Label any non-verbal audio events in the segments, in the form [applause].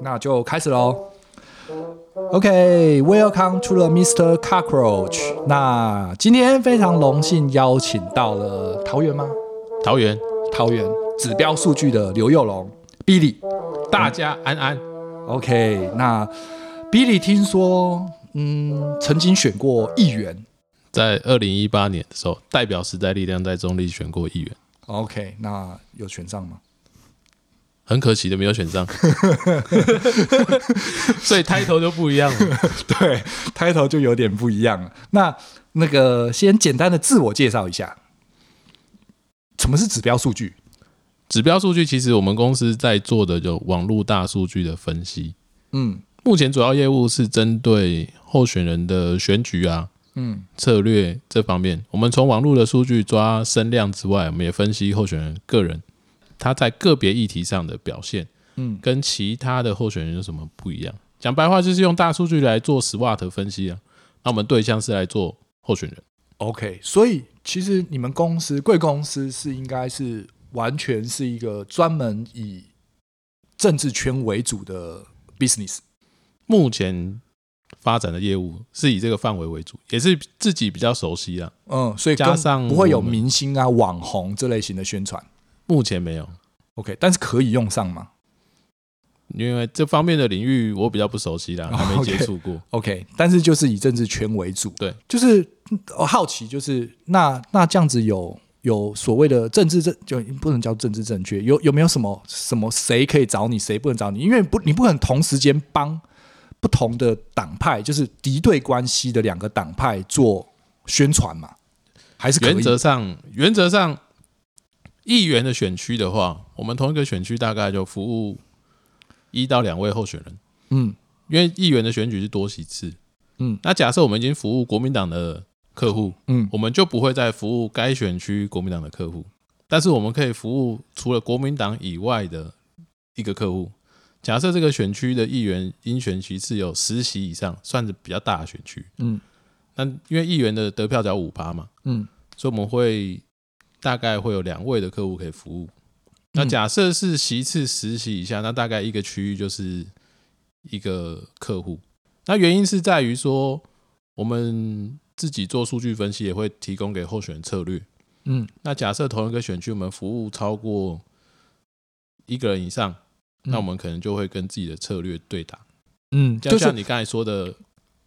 那就开始喽。OK，Welcome to the Mr. Cockroach。那今天非常荣幸邀请到了桃园吗？桃园，桃园指标数据的刘佑龙，Billy，大家安安。OK，那 Billy 听说，嗯，曾经选过议员，在二零一八年的时候，代表时代力量在中立选过议员。OK，那有选上吗？很可惜的没有选上，[laughs] 所以 title 就不一样了。[laughs] 对，title 就有点不一样了。那那个先简单的自我介绍一下，什么是指标数据？指标数据其实我们公司在做的就网络大数据的分析。嗯，目前主要业务是针对候选人的选举啊，嗯，策略这方面。我们从网络的数据抓声量之外，我们也分析候选人个人。他在个别议题上的表现，嗯，跟其他的候选人有什么不一样？讲白话就是用大数据来做 SWOT 分析啊。那我们对象是来做候选人，OK。所以其实你们公司贵公司是应该是完全是一个专门以政治圈为主的 business。目前发展的业务是以这个范围为主，也是自己比较熟悉啊。嗯，所以加上不会有明星啊、网红这类型的宣传。目前没有，OK，但是可以用上吗？因为这方面的领域我比较不熟悉啦，[laughs] 还没接触过。OK，OK，但是就是以政治圈为主。对，就是我好奇，就是那那这样子有有所谓的政治正，就不能叫政治正确，有有没有什么什么谁可以找你，谁不能找你？因为不你不可能同时间帮不同的党派，就是敌对关系的两个党派做宣传嘛？还是原则上原则上。议员的选区的话，我们同一个选区大概就服务一到两位候选人。嗯，因为议员的选举是多席次。嗯，那假设我们已经服务国民党的客户，嗯，我们就不会再服务该选区国民党的客户，但是我们可以服务除了国民党以外的一个客户。假设这个选区的议员应选其次有十席以上，算是比较大的选区。嗯，那因为议员的得票只要五趴嘛，嗯，所以我们会。大概会有两位的客户可以服务。那假设是席次十席以下，那大概一个区域就是一个客户。那原因是在于说，我们自己做数据分析，也会提供给候选人策略。嗯，那假设同一个选区我们服务超过一个人以上，那我们可能就会跟自己的策略对打。嗯，就像你刚才说的，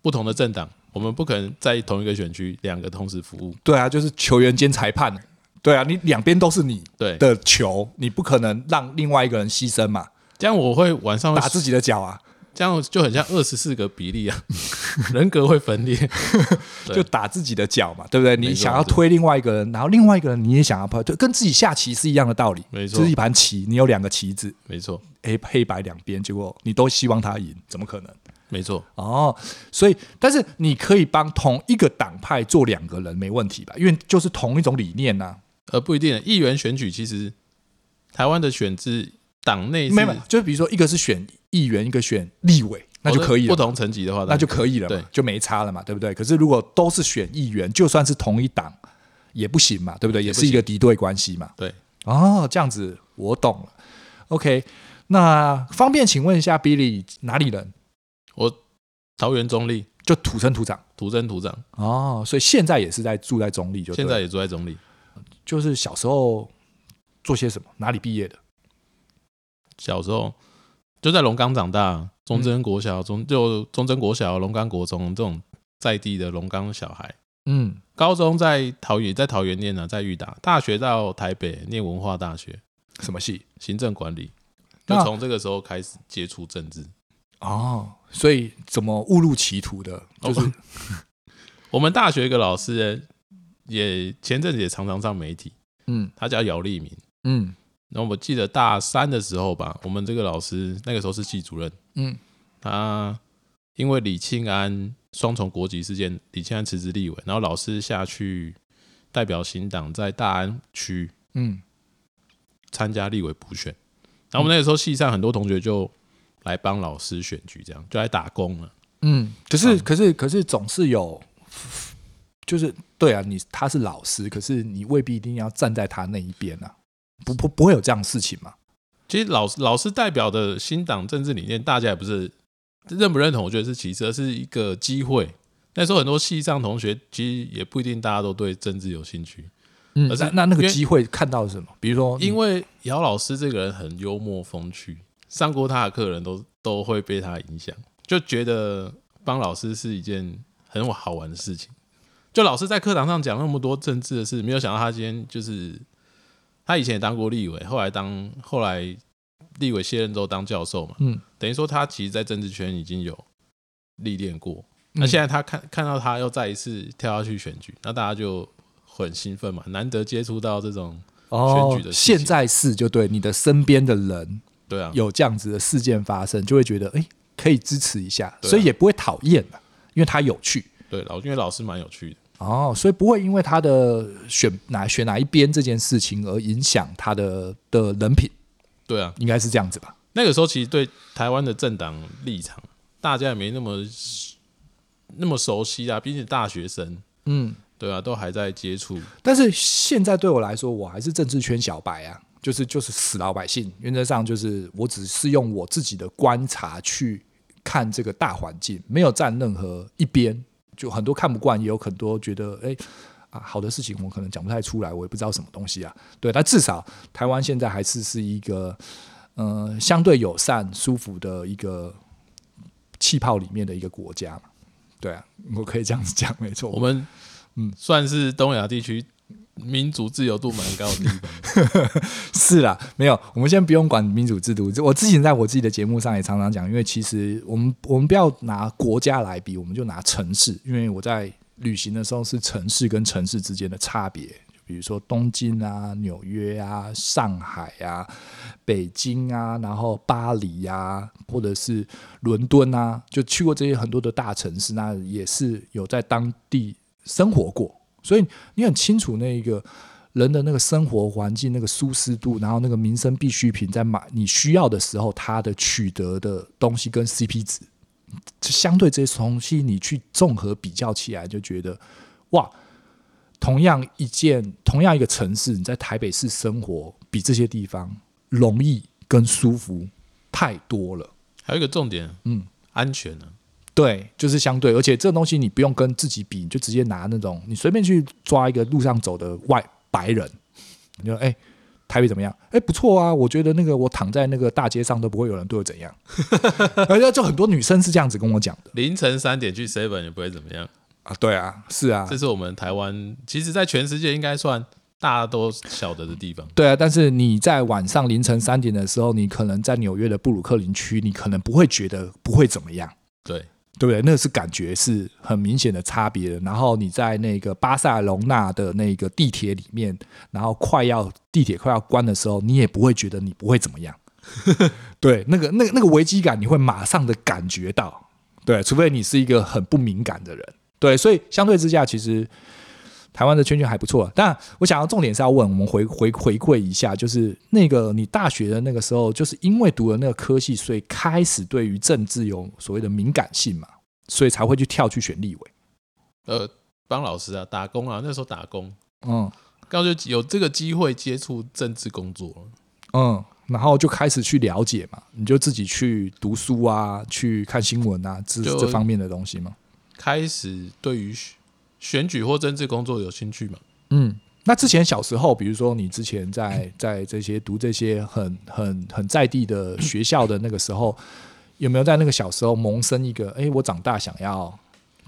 不同的政党，我们不可能在同一个选区两个同时服务。对啊，就是球员兼裁判。对啊，你两边都是你的球，你不可能让另外一个人牺牲嘛。这样我会晚上会打自己的脚啊，这样就很像二十四个比例啊，[laughs] 人格会分裂，[laughs] 就打自己的脚嘛，对不对？你想要推另外一个人，然后另外一个人你也想要推，跟自己下棋是一样的道理。没错，就是一盘棋，你有两个棋子，没错，黑黑白两边，结果你都希望他赢，怎么可能？没错，哦，所以但是你可以帮同一个党派做两个人没问题吧？因为就是同一种理念呐、啊。呃，不一定。议员选举其实，台湾的选制党内没有，就比如说一个是选议员，一个选立委，那就可以了。不同层级的话，那就可以了，对，就没差了嘛，对不对？可是如果都是选议员，就算是同一党也不行嘛，对不对？也是一个敌对关系嘛。对，哦，这样子我懂了。OK，那方便请问一下，Billy 哪里人？我桃园中立，就土生土长，土生土长。哦，所以现在也是在住在中立，就现在也住在中立。就是小时候做些什么？哪里毕业的？小时候就在龙岗长大，中贞国小，中就中贞国小、龙岗国中这种在地的龙岗小孩。嗯，高中在桃园，在桃园念呢，在裕达。大学到台北念文化大学，什么系？行政管理。就从这个时候开始接触政治。哦，所以怎么误入歧途的？就是、哦、[laughs] 我们大学一个老师。也前阵子也常常上媒体，嗯，他叫姚立明，嗯，然后我记得大三的时候吧，我们这个老师那个时候是系主任，嗯，他因为李庆安双重国籍事件，李庆安辞职立委，然后老师下去代表新党在大安区，嗯，参加立委补选，然后我们那个时候系上很多同学就来帮老师选举，这样就来打工了。嗯，可是可是可是总是有，就是对啊，你他是老师，可是你未必一定要站在他那一边啊，不不不会有这样的事情嘛？其实老师老师代表的新党政治理念，大家也不是认不认同，我觉得是其次，而是一个机会。那时候很多系上同学其实也不一定大家都对政治有兴趣。嗯，而是那那个机会看到什么？比如说，因为姚老师这个人很幽默风趣，上过他的课人都都会被他影响，就觉得帮老师是一件很好玩的事情。就老师在课堂上讲那么多政治的事，没有想到他今天就是他以前也当过立委，后来当后来立委卸任之后当教授嘛，嗯，等于说他其实，在政治圈已经有历练过。那现在他看看到他又再一次跳下去选举，那大家就。很兴奋嘛，难得接触到这种选举的、哦、现在是就对你的身边的人，对啊，有这样子的事件发生，就会觉得哎、欸，可以支持一下，啊、所以也不会讨厌了，因为他有趣。对，老因为老师蛮有趣的哦，所以不会因为他的选哪选哪一边这件事情而影响他的的人品。对啊，应该是这样子吧。那个时候其实对台湾的政党立场，大家也没那么那么熟悉啊，毕竟大学生，嗯。对啊，都还在接触。但是现在对我来说，我还是政治圈小白啊，就是就是死老百姓。原则上就是我只是用我自己的观察去看这个大环境，没有站任何一边。就很多看不惯，也有很多觉得哎啊好的事情，我可能讲不太出来，我也不知道什么东西啊。对，但至少台湾现在还是是一个嗯、呃、相对友善、舒服的一个气泡里面的一个国家嘛。对啊，我可以这样子讲，没错。我们。嗯，算是东亚地区民主自由度蛮高的地方。[laughs] 是啦，没有，我们先不用管民主制度。我之前在我自己的节目上也常常讲，因为其实我们我们不要拿国家来比，我们就拿城市。因为我在旅行的时候是城市跟城市之间的差别，比如说东京啊、纽约啊、上海啊、北京啊，然后巴黎啊，或者是伦敦啊，就去过这些很多的大城市，那也是有在当地。生活过，所以你很清楚那一个人的那个生活环境、那个舒适度，然后那个民生必需品在买你需要的时候，它的取得的东西跟 CP 值，相对这些东西你去综合比较起来，就觉得哇，同样一件、同样一个城市，你在台北市生活比这些地方容易跟舒服太多了。还有一个重点，嗯，安全呢、啊。对，就是相对，而且这东西你不用跟自己比，你就直接拿那种，你随便去抓一个路上走的外白人，你说，哎，台北怎么样？哎，不错啊，我觉得那个我躺在那个大街上都不会有人对我怎样，[laughs] 而且就很多女生是这样子跟我讲的，凌晨三点去 seven 也不会怎么样？啊，对啊，是啊，这是我们台湾，其实在全世界应该算大家都晓得的地方，对啊，但是你在晚上凌晨三点的时候，你可能在纽约的布鲁克林区，你可能不会觉得不会怎么样，对。对不对？那是感觉是很明显的差别。然后你在那个巴塞隆纳的那个地铁里面，然后快要地铁快要关的时候，你也不会觉得你不会怎么样。对，那个那个那个危机感，你会马上的感觉到。对，除非你是一个很不敏感的人。对，所以相对之下，其实。台湾的圈圈还不错，但我想要重点是要问我们回回回馈一下，就是那个你大学的那个时候，就是因为读了那个科系，所以开始对于政治有所谓的敏感性嘛，所以才会去跳去选立委。呃，帮老师啊，打工啊，那时候打工，嗯，刚就有这个机会接触政治工作，嗯，然后就开始去了解嘛，你就自己去读书啊，去看新闻啊，这这方面的东西嘛，开始对于。选举或政治工作有兴趣吗？嗯，那之前小时候，比如说你之前在 [coughs] 在这些读这些很很很在地的学校的那个时候，有没有在那个小时候萌生一个“哎，我长大想要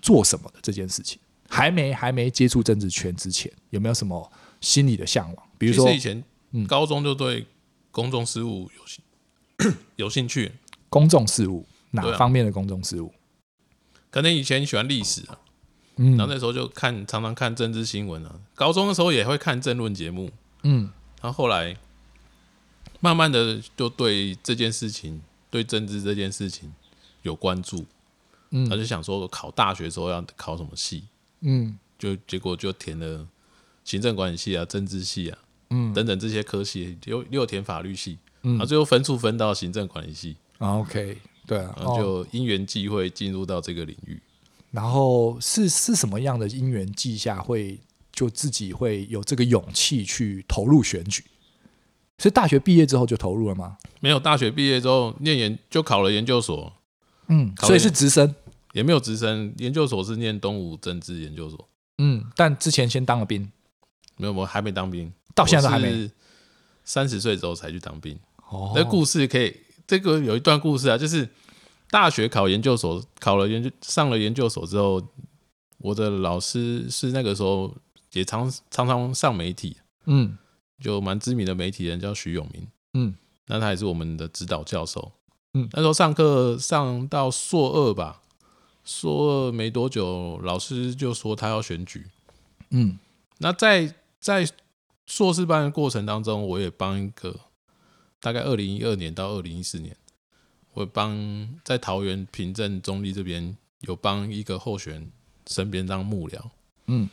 做什么”的这件事情？还没还没接触政治圈之前，有没有什么心理的向往？比如说以前高中就对公众事务有兴 [coughs] 有兴趣。公众事务哪方面的公众事务？可能以前喜欢历史啊。嗯，然后那时候就看，常常看政治新闻啊。高中的时候也会看政论节目，嗯，然后后来慢慢的就对这件事情，对政治这件事情有关注，嗯，他就想说考大学的时候要考什么系，嗯，就结果就填了行政管理系啊、政治系啊，嗯，等等这些科系，又又填法律系，然后最后分数分到行政管理系。啊、OK，对啊，然后就因缘际会进入到这个领域。然后是是什么样的因缘际下会就自己会有这个勇气去投入选举？是大学毕业之后就投入了吗？没有，大学毕业之后念研就考了研究所。嗯，所以是直升，也没有直升。研究所是念东吴政治研究所。嗯，但之前先当了兵。没有，我还没当兵，到现在都还没。三十岁之后才去当兵。哦，那故事可以，这个有一段故事啊，就是大学考研究所，考了研究上了研究所之后，我的老师是那个时候也常常常上媒体，嗯，就蛮知名的媒体人叫徐永明，嗯，那他也是我们的指导教授，嗯，那时候上课上到硕二吧，硕二没多久，老师就说他要选举，嗯，那在在硕士班的过程当中，我也帮一个大概二零一二年到二零一四年，我帮在桃园平镇中立这边有帮一个候选身边当幕僚，嗯，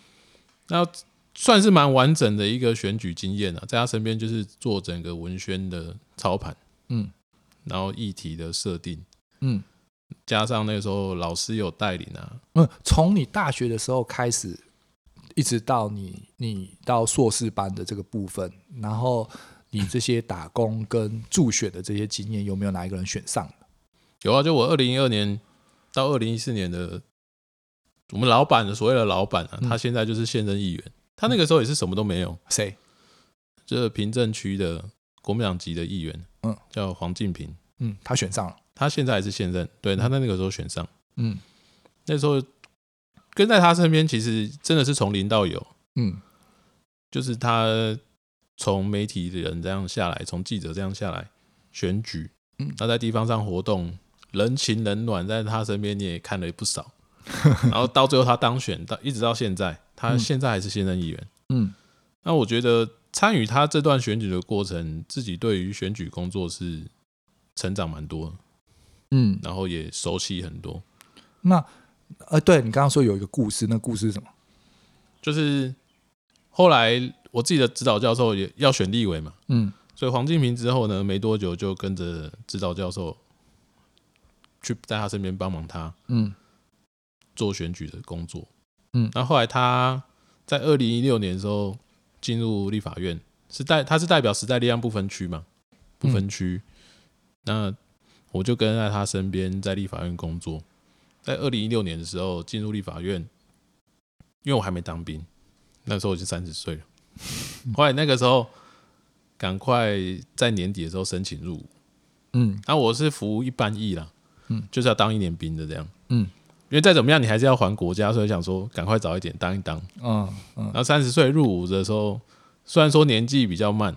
那算是蛮完整的一个选举经验啊，在他身边就是做整个文宣的操盘，嗯，然后议题的设定，嗯，加上那个时候老师有带领啊，嗯，从你大学的时候开始。一直到你你到硕士班的这个部分，然后你这些打工跟助选的这些经验，有没有哪一个人选上？有啊，就我二零一二年到二零一四年的，我们老板的所谓的老板啊，他现在就是现任议员，他那个时候也是什么都没有，谁？就是平镇区的国民党籍的议员，嗯，叫黄进平，嗯，他选上了，他现在还是现任，对，他在那个时候选上，嗯，那时候。跟在他身边，其实真的是从零到有，嗯，就是他从媒体的人这样下来，从记者这样下来选举，嗯，他在地方上活动，人情冷暖，在他身边你也看了不少，[laughs] 然后到最后他当选，到一直到现在，他现在还是现任议员，嗯，那我觉得参与他这段选举的过程，自己对于选举工作是成长蛮多，嗯，然后也熟悉很多，那。呃，对你刚刚说有一个故事，那故事是什么？就是后来我自己的指导教授也要选立委嘛，嗯，所以黄敬平之后呢，没多久就跟着指导教授去在他身边帮忙他，嗯，做选举的工作，嗯，那后来他在二零一六年的时候进入立法院，是代他是代表时代力量不分区嘛，不分区，那我就跟在他身边在立法院工作。在二零一六年的时候进入立法院，因为我还没当兵，那时候我就三十岁了。[laughs] 后来那个时候，赶快在年底的时候申请入伍。嗯，那我是服一般役啦，嗯，就是要当一年兵的这样。嗯，因为再怎么样你还是要还国家，所以想说赶快早一点当一当。嗯嗯。然后三十岁入伍的时候，虽然说年纪比较慢，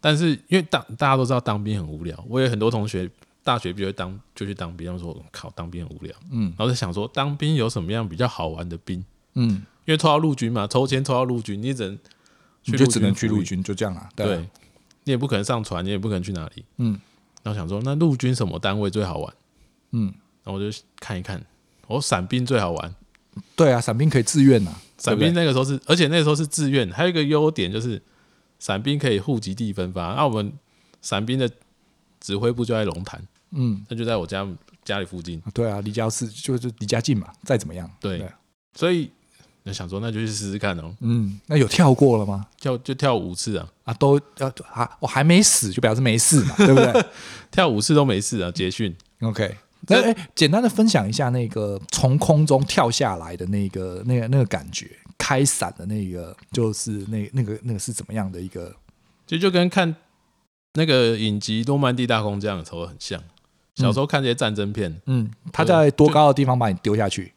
但是因为当大家都知道当兵很无聊，我有很多同学。大学毕业当就去当兵，他们说靠当兵很无聊，嗯，然后就想说当兵有什么样比较好玩的兵，嗯，因为抽到陆军嘛，抽签抽到陆军，你只能去就只能去陆军，就这样啊，对，对，你也不可能上船，你也不可能去哪里，嗯，然后想说那陆军什么单位最好玩，嗯，然后我就看一看，我伞兵最好玩，对啊，伞兵可以自愿呐，伞兵那个时候是，而且那个时候是自愿，还有一个优点就是伞兵可以户籍地分发，那我们伞兵的指挥部就在龙潭。嗯，那就在我家家里附近。对啊，离家是就是离家近嘛，再怎么样。对，对。所以那想说，那就去试试看哦。嗯，那有跳过了吗？跳就跳五次啊啊，都要啊，我还没死就表示没事嘛，对不对？[laughs] 跳五次都没事啊，捷讯。OK，那哎、欸，简单的分享一下那个从空中跳下来的那个那个那个感觉，开伞的那个就是那那个那个是怎么样的一个？就就跟看那个影集《诺曼底大空降》的时候很像。小时候看这些战争片，嗯，他在多高的地方把你丢下去？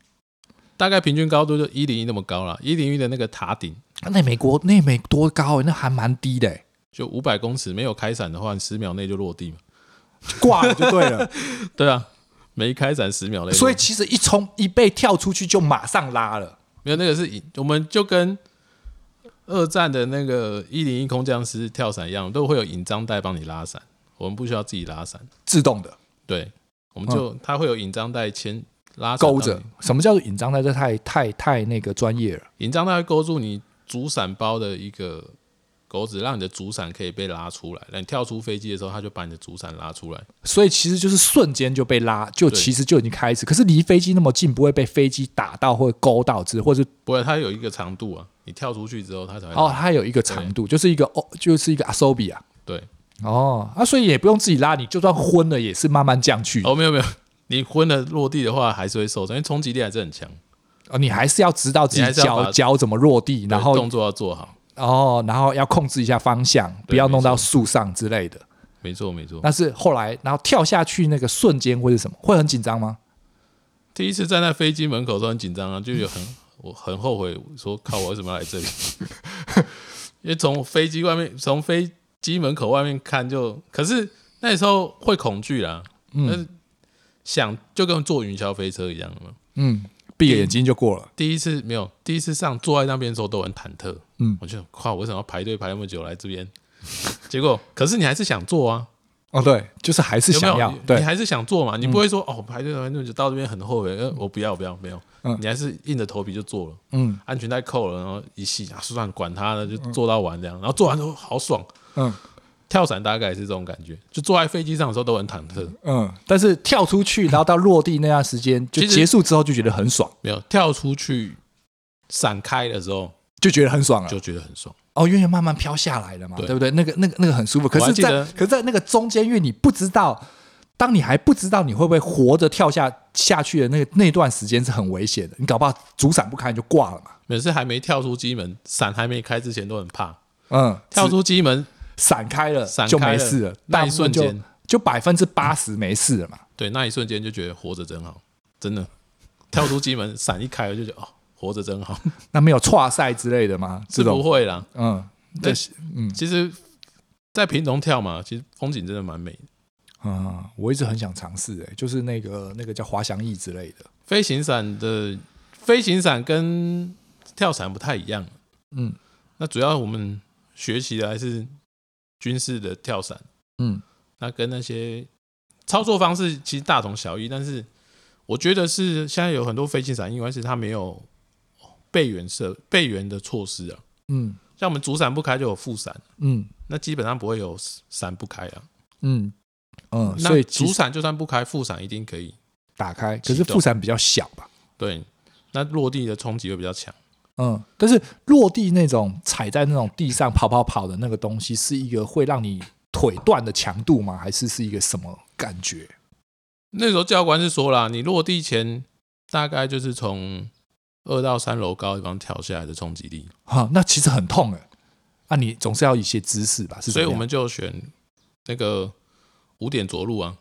大概平均高度就一零一那么高了，一零一的那个塔顶。那美国那没多高、欸，那还蛮低的、欸，就五百公尺。没有开伞的话，十秒内就落地嘛，[laughs] 挂了就对了。[laughs] 对啊，没开伞十秒内。所以其实一冲一被跳出去就马上拉了。没有那个是，我们就跟二战的那个一零一空降师跳伞一样，都会有引张带帮你拉伞，我们不需要自己拉伞，自动的。对，我们就它会有引张带牵拉勾着。什么叫做引张带？这太太太那个专业了。引张带会勾住你主伞包的一个钩子，让你的主伞可以被拉出来。那你跳出飞机的时候，它就把你的主伞拉出来。所以其实就是瞬间就被拉，就其实就已经开始。可是离飞机那么近，不会被飞机打到或勾到之，或者不会。它有一个长度啊，你跳出去之后，它才会哦，它有一个长度，就是一个哦，就是一个 ASOBI 啊。对，哦，啊，所以也不用自己拉，你就算昏了也是慢慢降去。哦，没有没有，你昏了落地的话还是会受伤，因为冲击力还是很强。哦，你还是要知道自己脚脚怎么落地，然后动作要做好。哦，然后要控制一下方向，不要弄到树上之类的。没错，没错。但是后来，然后跳下去那个瞬间会是什么？会很紧张吗？第一次站在飞机门口都很紧张啊，就有很我很后悔说靠，我为什么要来这里？[laughs] 因为从飞机外面，从飞机门口外面看就，可是那时候会恐惧啦。嗯，想就跟坐云霄飞车一样。嗯。闭眼睛就过了。第一次没有，第一次上坐在那边的时候都很忐忑。嗯，我就靠，我为什么要排队排那么久来这边？[laughs] 结果，可是你还是想坐啊？哦，对，就是还是想要，有有对，你还是想坐嘛？你不会说、嗯、哦，排队排那么久到这边很后悔，呃，我不要不要没有，嗯，你还是硬着头皮就坐了。嗯，安全带扣了，然后一系啊，算管他的，就坐到完这样，然后做完之后好爽。嗯。跳伞大概也是这种感觉，就坐在飞机上的时候都很忐忑。嗯，但是跳出去，然后到落地那段时间就结束之后，就觉得很爽。没有跳出去，伞开的时候就觉得很爽了，就觉得很爽。哦，因为慢慢飘下来了嘛，对，对不对？那个、那个、那个很舒服。可是在，在可是在那个中间，因为你不知道，当你还不知道你会不会活着跳下下去的那个那段时间是很危险的。你搞不好主伞不开你就挂了嘛。每次还没跳出机门，伞还没开之前都很怕。嗯，跳出机门。闪开了，就没事了。那一瞬间，就百分之八十没事了嘛。对，那一瞬间就觉得活着真好，真的。跳出机门，伞一开了，就觉得哦，活着真好。[laughs] 那没有剉赛之类的吗？是不会啦。嗯，对，嗯，其实，在平东跳嘛，其实风景真的蛮美的。嗯，我一直很想尝试，哎，就是那个那个叫滑翔翼之类的飞行伞的飞行伞跟跳伞不太一样。嗯，那主要我们学习的还是。军事的跳伞，嗯，那跟那些操作方式其实大同小异，但是我觉得是现在有很多飞行伞，因为是它没有备援设备援的措施啊，嗯，像我们主伞不开就有副伞，嗯，那基本上不会有伞不开啊，嗯。嗯，所以主伞就算不开，副伞一定可以打开，可是副伞比较小吧？对，那落地的冲击会比较强。嗯，但是落地那种踩在那种地上跑跑跑的那个东西，是一个会让你腿断的强度吗？还是是一个什么感觉？那时候教官是说啦，你落地前大概就是从二到三楼高地方跳下来的冲击力。哈，那其实很痛哎。那、啊、你总是要一些姿势吧？是，所以我们就选那个五点着陆啊。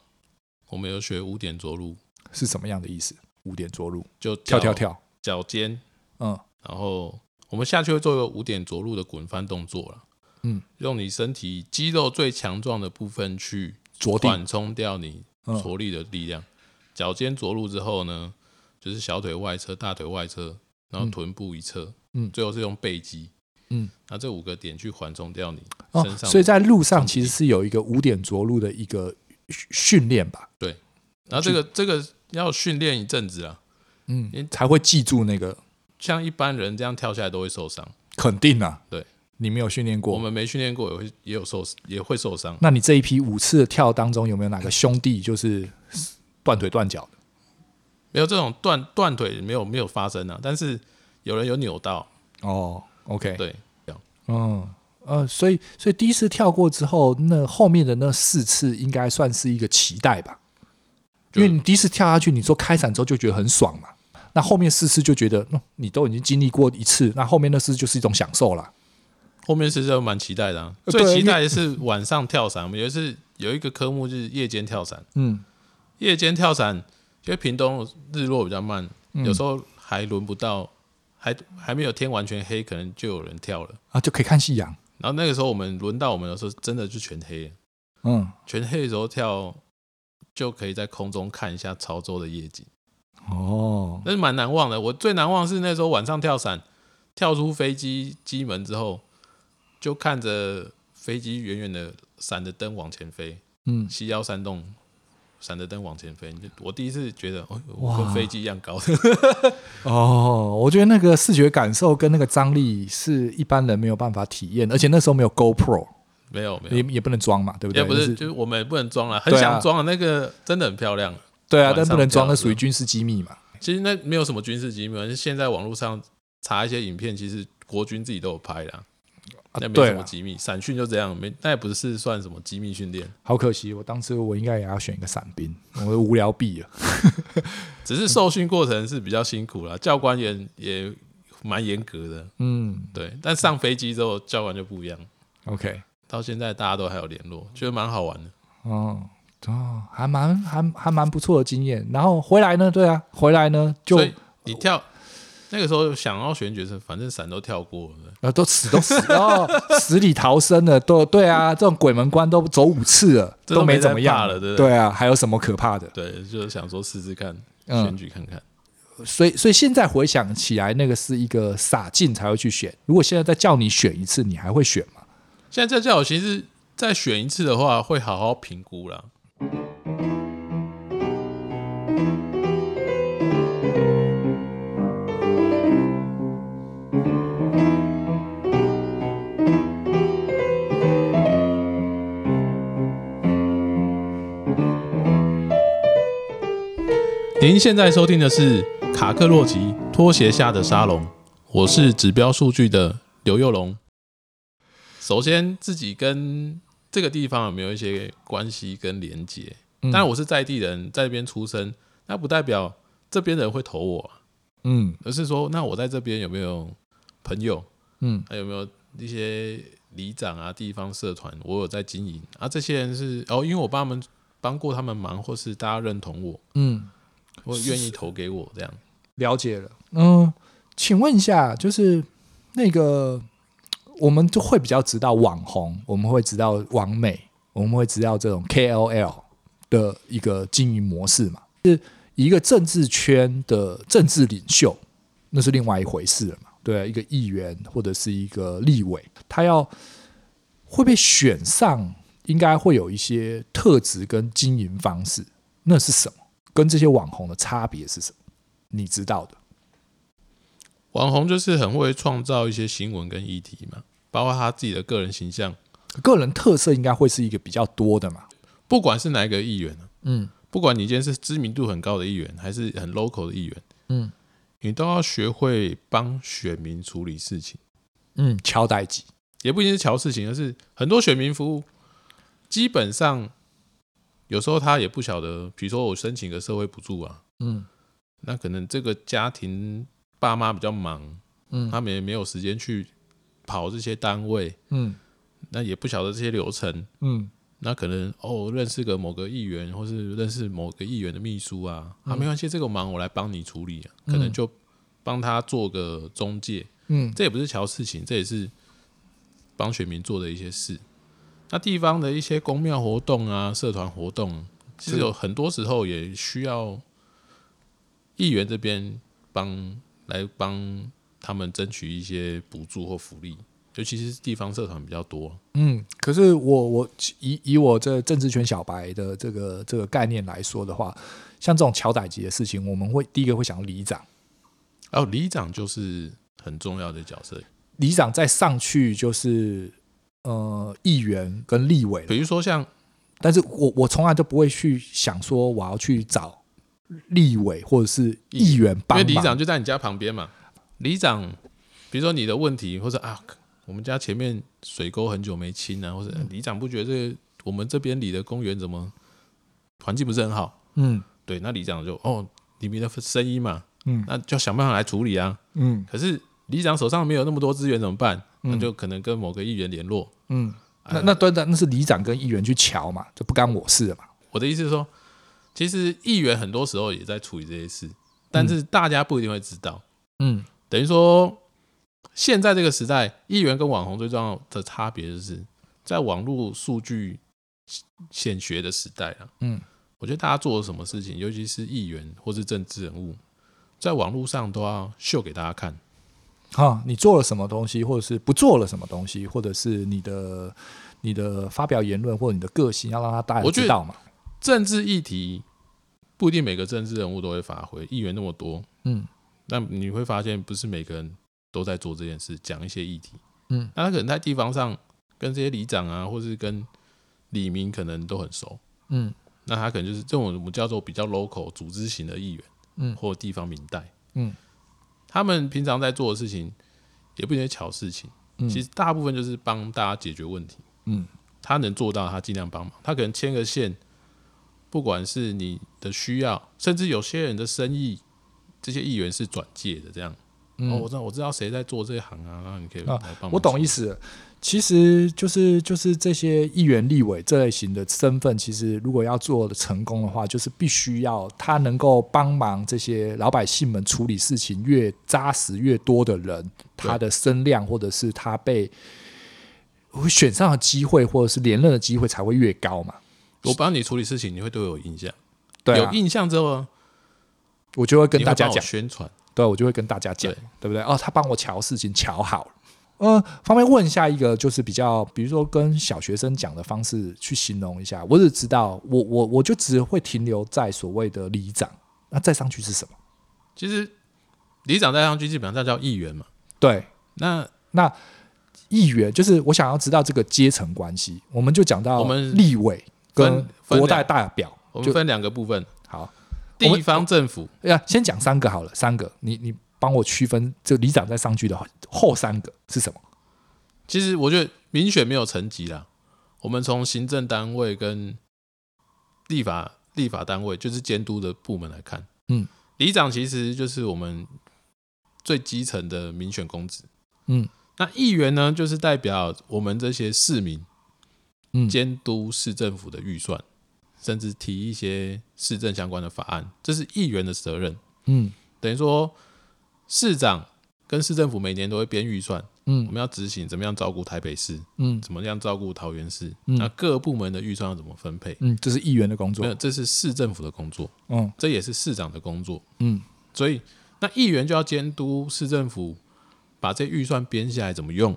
我们有学五点着陆是什么样的意思？五点着陆就跳跳跳，脚尖，嗯。然后我们下去会做一个五点着陆的滚翻动作了，嗯，用你身体肌肉最强壮的部分去着缓冲掉你着力的力量。脚尖着陆之后呢，就是小腿外侧、大腿外侧，然后臀部一侧，嗯，最后是用背肌，嗯，那这五个点去缓冲掉你身上。所以在路上其实是有一个五点着陆的一个训练吧？对，然后这个这个要训练一阵子啊，嗯，你才会记住那个。像一般人这样跳下来都会受伤，肯定啊。对，你没有训练过，我们没训练过也会也有受也会受伤。那你这一批五次的跳当中有没有哪个兄弟就是断腿断脚的？没有这种断断腿没有没有发生啊，但是有人有扭到。哦，OK，对，嗯呃，所以所以第一次跳过之后，那后面的那四次应该算是一个期待吧？因为你第一次跳下去，你说开伞之后就觉得很爽嘛。那后面四次就觉得，嗯，你都已经经历过一次，那后面那次就是一种享受了。后面四次都蛮期待的，啊，最期待的是晚上跳伞。我们有一次有一个科目就是夜间跳伞，嗯，夜间跳伞，因为屏东日落比较慢，嗯，有时候还轮不到，还还没有天完全黑，可能就有人跳了啊，就可以看夕阳。然后那个时候我们轮到我们的时候，真的就全黑了，嗯，全黑的时候跳，就可以在空中看一下潮州的夜景。哦，那是蛮难忘的。我最难忘是那时候晚上跳伞，跳出飞机机门之后，就看着飞机远远的闪着灯往前飞。嗯，西腰山洞闪着灯往前飞。我第一次觉得，哦，我跟飞机一样高的。[laughs] 哦，我觉得那个视觉感受跟那个张力是一般人没有办法体验，而且那时候没有 GoPro，没有，没有，也也不能装嘛，对不对？也不是，就是、就是我们也不能装了，很想装的那个真的很漂亮。对啊，但不能装，那属于军事机密嘛。其实那没有什么军事机密，现在网络上查一些影片，其实国军自己都有拍的。那没什么机密，散训就这样，没那也不是算什么机密训练。好可惜，我当时我应该也要选一个伞兵，我无聊毙了。[laughs] 只是受训过程是比较辛苦了，教官也也蛮严格的。嗯，对。但上飞机之后，教官就不一样。OK，到现在大家都还有联络，觉得蛮好玩的。哦哦，还蛮还还蛮不错的经验。然后回来呢？对啊，回来呢就你跳。那个时候想要选角色，反正伞都跳过了，呃，都死都死哦，死里逃生了，都对啊，这种鬼门关都走五次了，都没怎么样了，对对啊，还有什么可怕的？对，就是想说试试看选举看看。嗯、所以，所以现在回想起来，那个是一个傻劲才会去选。如果现在再叫你选一次，你还会选吗？现在再叫我，其实再选一次的话，会好好评估了。您现在收听的是卡克洛奇拖鞋下的沙龙，我是指标数据的刘佑龙。首先，自己跟这个地方有没有一些关系跟连接？当然，我是在地人，在这边出生，那不代表这边人会投我，嗯，而是说，那我在这边有没有朋友？嗯，还有没有一些里长啊、地方社团，我有在经营啊？这些人是哦，因为我帮他们帮过他们忙，或是大家认同我，嗯。我愿意投给我这样，了解了。嗯，请问一下，就是那个我们就会比较知道网红，我们会知道网美，我们会知道这种 KOL 的一个经营模式嘛？是一个政治圈的政治领袖，那是另外一回事了嘛？对啊，一个议员或者是一个立委，他要会被选上，应该会有一些特质跟经营方式，那是什么？跟这些网红的差别是什么？你知道的？网红就是很会创造一些新闻跟议题嘛，包括他自己的个人形象、个人特色，应该会是一个比较多的嘛。不管是哪一个议员，嗯，不管你今天是知名度很高的议员，还是很 local 的议员，嗯，你都要学会帮选民处理事情，嗯，敲代机也不一定是敲事情，而是很多选民服务，基本上。有时候他也不晓得，比如说我申请个社会补助啊，嗯，那可能这个家庭爸妈比较忙，嗯，他们也没有时间去跑这些单位，嗯，那也不晓得这些流程，嗯，那可能哦认识个某个议员，或是认识某个议员的秘书啊，嗯、啊没关系，这个忙我来帮你处理，啊，可能就帮他做个中介，嗯，这也不是乔事情，这也是帮选民做的一些事。那地方的一些公庙活动啊，社团活动，其实有很多时候也需要议员这边帮来帮他们争取一些补助或福利，尤其是地方社团比较多。嗯，可是我我以以我这政治圈小白的这个这个概念来说的话，像这种桥仔级的事情，我们会第一个会想到里长，哦，里长就是很重要的角色，里长再上去就是。呃，议员跟立委，比如说像，但是我我从来都不会去想说我要去找立委或者是议员帮忙，因为里长就在你家旁边嘛。里长，比如说你的问题，或者啊，我们家前面水沟很久没清啊，或者里长不觉得这个我们这边里的公园怎么环境不是很好？嗯，对，那里长就哦，里面的声音嘛，嗯，那就想办法来处理啊。嗯，可是里长手上没有那么多资源怎么办？那就可能跟某个议员联络，嗯，那那端的，那是里长跟议员去瞧嘛，就不干我事了嘛。我的意思是说，其实议员很多时候也在处理这些事，但是大家不一定会知道，嗯，等于说现在这个时代，议员跟网红最重要的差别就是在网络数据显学的时代啊，嗯，我觉得大家做了什么事情，尤其是议员或是政治人物，在网络上都要秀给大家看。哈，你做了什么东西，或者是不做了什么东西，或者是你的你的发表言论或者你的个性，要让他大家知道嘛？政治议题不一定每个政治人物都会发挥，议员那么多，嗯，那你会发现不是每个人都在做这件事，讲一些议题，嗯，那他可能在地方上跟这些里长啊，或是跟里民可能都很熟，嗯，那他可能就是这种我们叫做比较 local 组织型的议员，嗯，或地方民代，嗯，他们平常在做的事情也不一定巧事情，嗯，其实大部分就是帮大家解决问题，嗯，他能做到他尽量帮忙，他可能牵个线。不管是你的需要，甚至有些人的生意，这些议员是转介的，这样。嗯、哦，我知道，我知道谁在做这一行啊，那你可以来帮忙、啊。我懂意思，其实就是就是这些议员、立委这类型的身份，其实如果要做的成功的话，就是必须要他能够帮忙这些老百姓们处理事情，越扎实越多的人，他的声量或者是他被选上的机会，或者是连任的机会才会越高嘛。我帮你处理事情，你会对我有印象。对、啊，有印象之后，我就会跟大家讲宣传。对，我就会跟大家讲，对，对不对？哦，他帮我瞧事情瞧好了。呃，方便问一下一个，就是比较，比如说跟小学生讲的方式去形容一下。我只知道，我我我就只会停留在所谓的里长。那再上去是什么？其实里长再上去，基本上叫议员嘛。对，那那议员就是我想要知道这个阶层关系。我们就讲到我们立委。跟国代代表，我们分两个部分。好，地方政府，哎呀，先讲三个好了。三个，你你帮我区分，这里长在上去的话，后三个是什么？其实我觉得民选没有层级啦。我们从行政单位跟立法立法单位，就是监督的部门来看，嗯，里长其实就是我们最基层的民选公职。嗯，那议员呢，就是代表我们这些市民。嗯监督市政府的预算，甚至提一些市政相关的法案，这是议员的责任。嗯，等于说市长跟市政府每年都会编预算。嗯，我们要执行怎么样照顾台北市？嗯，怎么样照顾桃园市？嗯，那各部门的预算要怎么分配？嗯，这是议员的工作。没有，这是市政府的工作。嗯，这也是市长的工作。嗯，所以那议员就要监督市政府把这预算编下来怎么用。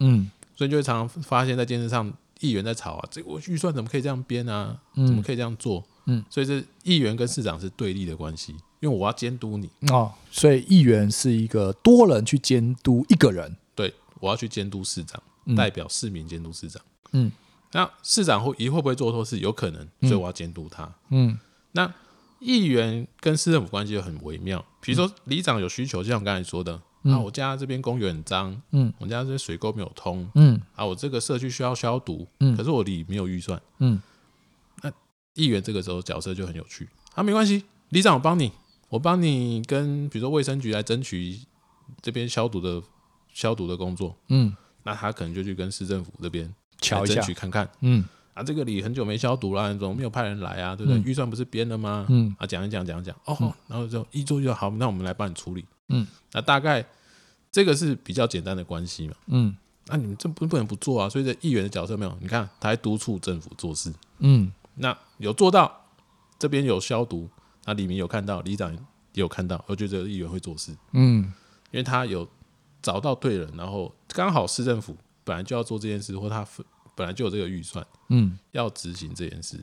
嗯，所以就会常常发现，在电视上。议员在吵啊，这我预算怎么可以这样编啊？怎么可以这样做？嗯，所以这议员跟市长是对立的关系，因为我要监督你哦。所以议员是一个多人去监督一个人，对，我要去监督市长，代表市民监督市长。嗯，那市长会会会不会做错事？有可能，所以我要监督他。嗯，那议员跟市政府关系又很微妙，比如说里长有需求，就像我刚才说的。啊，我家这边公园很脏，嗯，我家这边水沟没有通，嗯，啊，我这个社区需要消毒，嗯，可是我里没有预算，嗯，那议员这个时候角色就很有趣，啊，没关系，里长我帮你，我帮你跟比如说卫生局来争取这边消毒的消毒的工作，嗯，那他可能就去跟市政府这边来争取看看，嗯，啊，这个里很久没消毒了，怎么没有派人来啊？对不对？预算不是编了吗？嗯，啊，讲一讲讲一讲，哦，然后就一做就好，那我们来帮你处理。嗯，那大概这个是比较简单的关系嘛。嗯，那、啊、你们这不不能不做啊。所以这议员的角色没有，你看他还督促政府做事。嗯，那有做到，这边有消毒，那里面有看到，里长也有看到，我觉得议员会做事。嗯，因为他有找到对人，然后刚好市政府本来就要做这件事，或他本来就有这个预算，嗯，要执行这件事。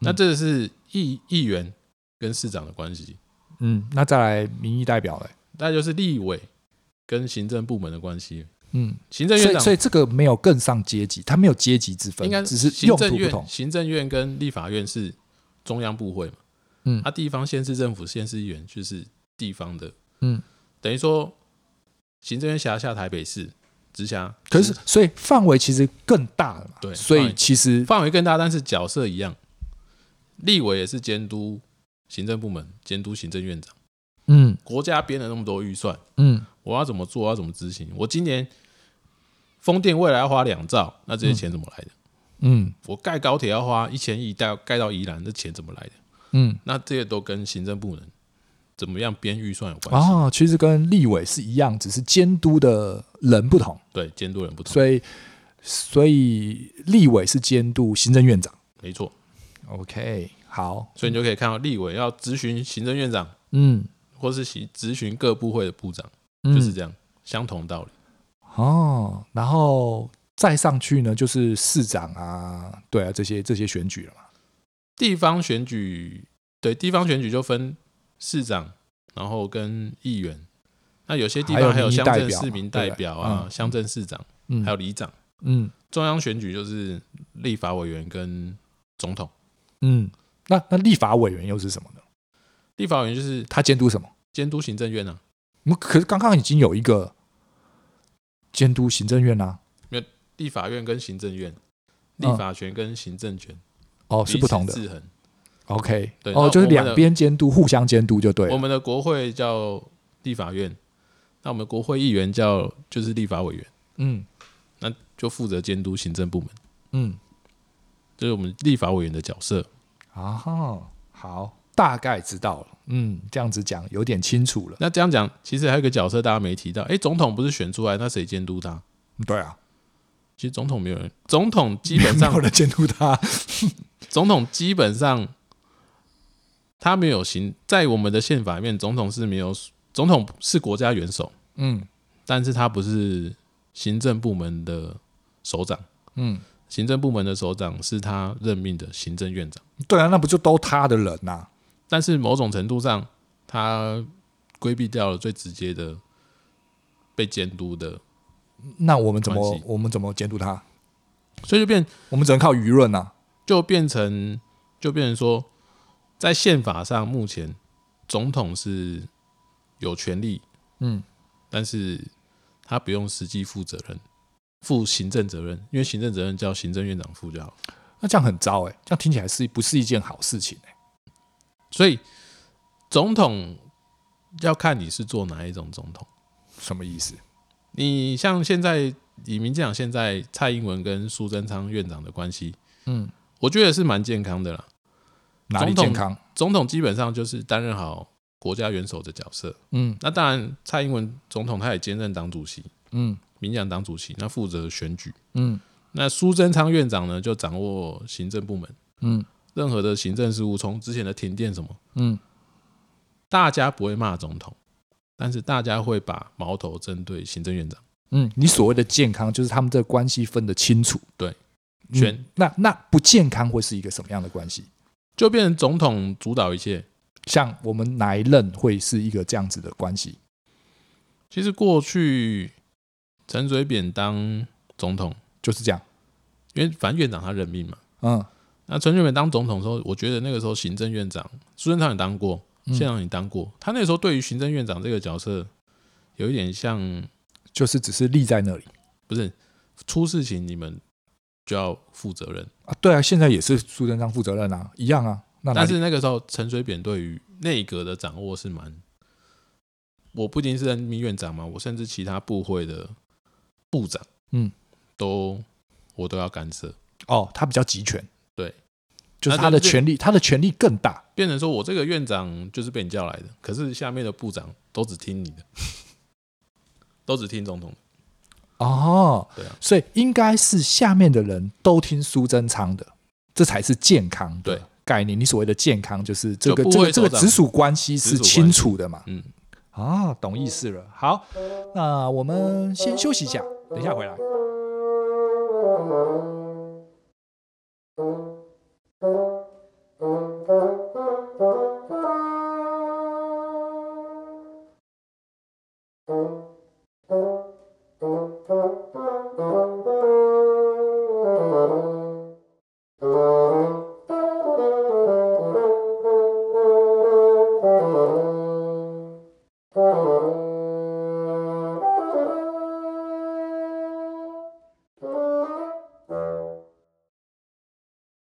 那这个是议议员跟市长的关系。嗯，那再来民意代表嘞？那就是立委跟行政部门的关系。嗯，行政院长，所以这个没有更上阶级，它没有阶级之分，应该只是用途不同。行政院跟立法院是中央部会嘛？嗯，他地方县市政府、县市议员就是地方的。嗯，等于说行政院辖下台北市直辖，可是所以范围其实更大了嘛？对，所以其实范围更大，但是角色一样。立委也是监督。行政部门监督行政院长，嗯，国家编了那么多预算，嗯，我要怎么做，我要怎么执行？我今年风电未来要花两兆，那这些钱怎么来的？嗯，我盖高铁要花一千亿，盖盖到宜兰，这钱怎么来的？嗯，那这些都跟行政部门怎么样编预算有关系。哦，其实跟立委是一样，只是监督的人不同。对，监督人不同。所以，所以立委是监督行政院长，没错。OK。好，所以你就可以看到立委要咨询行政院长，嗯，或是行咨询各部会的部长，嗯，就是这样，相同道理。哦，然后再上去呢，就是市长啊，对啊，这些这些选举了嘛。地方选举，对，地方选举就分市长，然后跟议员。那有些地方还有乡镇市民代表啊，乡镇市长，嗯，还有里长。嗯，中央选举就是立法委员跟总统。嗯，那那立法委员又是什么呢？立法委员就是他监督什么？监督行政院啊。我们可是刚刚已经有一个监督行政院啊。没有，立法院跟行政院，立法权跟行政权哦是不同的。制衡。OK，对，哦，就是两边监督，互相监督就对。我们的国会叫立法院，那我们国会议员叫就是立法委员。嗯。那就负责监督行政部门，嗯，这是我们立法委员的角色啊。好，大概知道了。嗯，这样子讲有点清楚了。那这样讲，其实还有一个角色大家没提到。哎，总统不是选出来，那谁监督他？对啊，其实总统没有人，总统基本上没有人监督他。[laughs] 总统基本上他没有行，在我们的宪法里面，总统是没有，总统是国家元首。嗯，但是他不是。行政部门的首长，嗯，行政部门的首长是他任命的行政院长。对啊，那不就都他的人呐、啊？但是某种程度上，他规避掉了最直接的被监督的。那我们怎么我们怎么监督他？所以就变，我们只能靠舆论呐。就变成就变成说，在宪法上，目前总统是有权利，嗯，但是。他不用实际负责任，负行政责任，因为行政责任叫行政院长负就好。那这样很糟哎，这样听起来是不是一件好事情哎？所以总统要看你是做哪一种总统，什么意思？你像现在以民进党现在蔡英文跟苏贞昌院长的关系，嗯，我觉得是蛮健康的啦。哪里健康？总统基本上就是担任好。国家元首的角色，嗯，那当然，蔡英文总统他也兼任党主席，嗯，民进党党主席，那负责选举，嗯，那苏贞昌院长呢，就掌握行政部门，嗯，任何的行政事务，从之前的停电什么，嗯，大家不会骂总统，但是大家会把矛头针对行政院长，嗯，你所谓的健康，就是他们这关系分得清楚，对，选、嗯、那那不健康会是一个什么样的关系？就变成总统主导一切。像我们哪一任会是一个这样子的关系？其实过去陈水扁当总统就是这样，因为反正院长他任命嘛。嗯，那陈水扁当总统的时候，我觉得那个时候行政院长苏贞昌也当过，县长也当过，他那时候对于行政院长这个角色有一点像，就是只是立在那里，不是出事情你们就要负责任啊？对啊，现在也是苏贞昌负责任啊，一样啊。但是那个时候，陈水扁对于内阁的掌握是蛮，我不仅是任命院长嘛，我甚至其他部会的部长，嗯，都我都要干涉。哦，他比较集权，对，就是他的权力，他的权力更大，变成说我这个院长就是被你叫来的，可是下面的部长都只听你的，[laughs] 都只听总统。哦，对啊，所以应该是下面的人都听苏贞昌的，这才是健康。对。概念，你所谓的健康就是这个这个这个直属关系是清楚的嘛？嗯，啊懂意思了。好那我们先休息一下等一下回来。[laughs]